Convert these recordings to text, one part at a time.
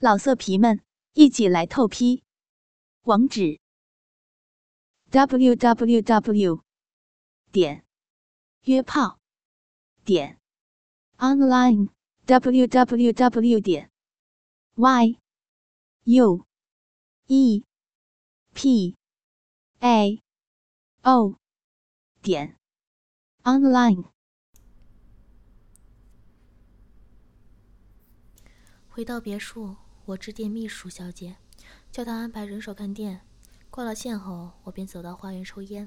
老色皮们，一起来透批！网址：w w w 点约炮点 online w w w 点 y u e p a o 点 online。回到别墅。我致电秘书小姐，叫她安排人手看店。挂了线后，我便走到花园抽烟。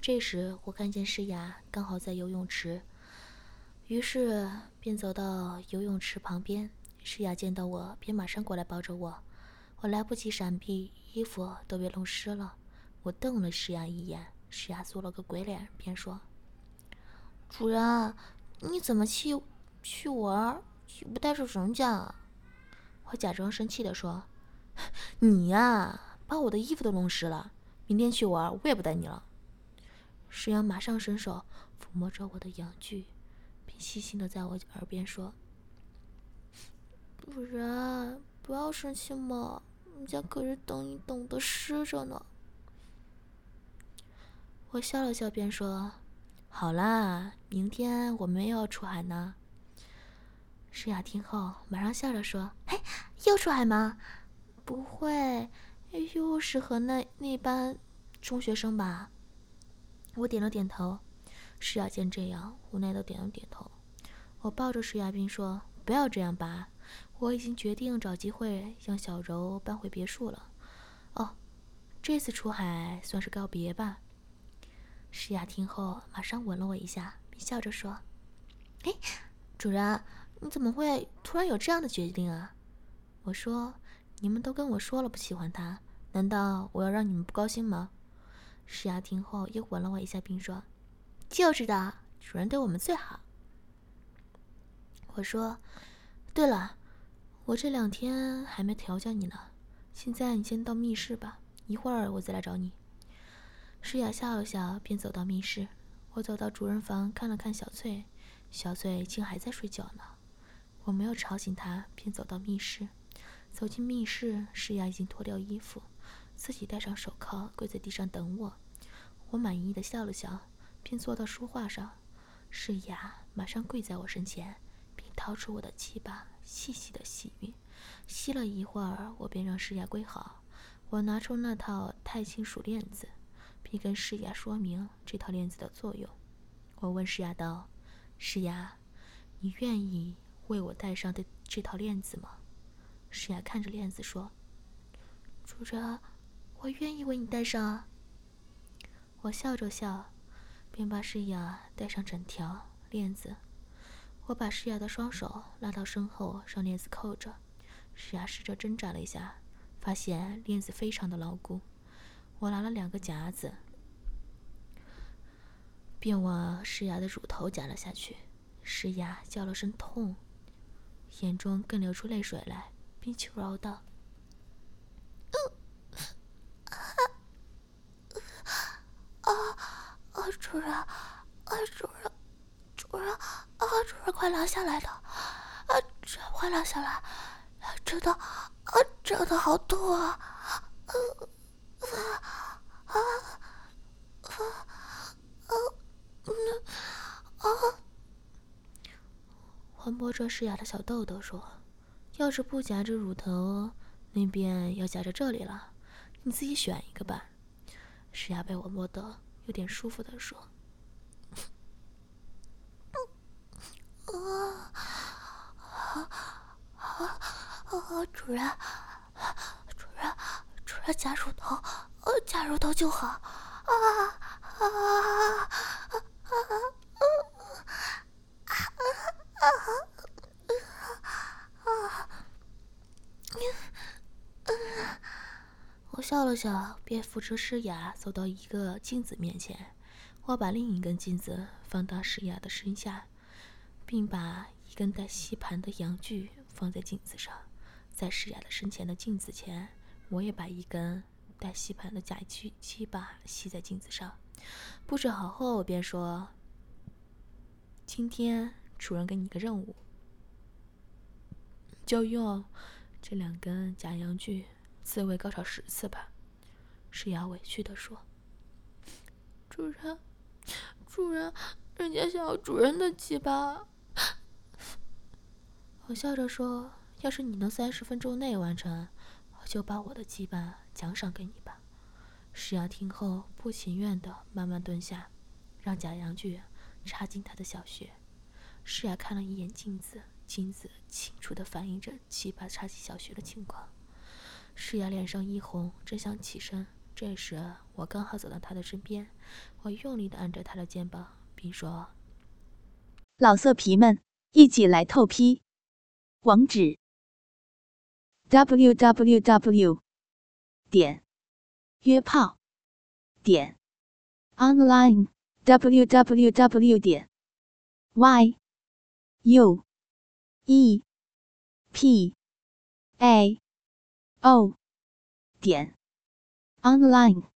这时，我看见诗雅刚好在游泳池，于是便走到游泳池旁边。诗雅见到我，便马上过来抱着我。我来不及闪避，衣服都被弄湿了。我瞪了诗雅一眼，诗雅做了个鬼脸，便说：“主人，你怎么去去玩，也不带上人家啊？”我假装生气的说：“你呀，把我的衣服都弄湿了。明天去玩，我也不带你了。”石阳马上伸手抚摸着我的阳具，并细心的在我耳边说：“不然，不要生气嘛，人家可是等你等的湿着呢。”我笑了笑，便说：“好啦，明天我们又要出海呢。”诗雅听后，马上笑着说：“嘿，又出海吗？不会，又是和那那班中学生吧？”我点了点头。诗雅见这样，无奈的点了点头。我抱着诗雅，并说：“不要这样吧，我已经决定找机会让小柔搬回别墅了。哦，这次出海算是告别吧。”诗雅听后，马上吻了我一下，并笑着说：“哎，主人。”你怎么会突然有这样的决定啊？我说：“你们都跟我说了不喜欢他，难道我要让你们不高兴吗？”石雅听后又吻了我一下，并说：“就知道主人对我们最好。”我说：“对了，我这两天还没调教你呢，现在你先到密室吧，一会儿我再来找你。”诗雅笑了笑，便走到密室。我走到主人房看了看小翠，小翠竟还在睡觉呢。我没有吵醒她，便走到密室。走进密室，诗雅已经脱掉衣服，自己戴上手铐，跪在地上等我。我满意的笑了笑，便坐到书画上。诗雅马上跪在我身前，并掏出我的鸡巴，细细的吸吮。吸了一会儿，我便让诗雅跪好。我拿出那套钛金属链子，并跟诗雅说明这套链子的作用。我问诗雅道：“诗雅，你愿意？”为我戴上的这套链子吗？诗雅看着链子说：“主人，我愿意为你戴上。”我笑着笑，便把诗雅戴上整条链子。我把诗雅的双手拉到身后，让链子扣着。诗雅试着挣扎了一下，发现链子非常的牢固。我拿了两个夹子，便往诗雅的乳头夹了下去。诗雅叫了声痛。眼中更流出泪水来，并求饶道：“啊啊，主人，啊主人，主人，啊主人，快拿下来的，啊主人，快拿下来，真的，啊真的好痛啊，啊啊啊啊，嗯啊。”我摸着诗雅的小豆豆说：“要是不夹着乳头，那边要夹着这里了，你自己选一个吧。”石牙被我摸得有点舒服的说：“啊啊啊啊！主人，主人，主人夹乳头，呃，夹乳头就好。啊啊啊！”啊啊啊！我笑了笑，便扶着诗雅走到一个镜子面前。我把另一根镜子放到诗雅的身下，并把一根带吸盘的阳具放在镜子上。在诗雅的身前的镜子前，我也把一根带吸盘的假鸡鸡巴吸在镜子上。布置好后，我便说：“今天。”主人给你个任务，就用这两根假阳具，自慰高潮十次吧。诗雅委屈地说：“主人，主人，人家想要主人的鸡巴。”我笑着说：“要是你能三十分钟内完成，我就把我的鸡巴奖赏给你吧。”诗雅听后不情愿地慢慢蹲下，让假阳具插进他的小穴。诗雅看了一眼镜子，镜子清楚地反映着鸡巴插进小穴的情况。诗雅脸上一红，正想起身，这时我刚好走到她的身边，我用力地按着她的肩膀，并说：“老色皮们，一起来透批！”网址：w w w 点约炮点 online w w w 点 y u e p a o 点 online。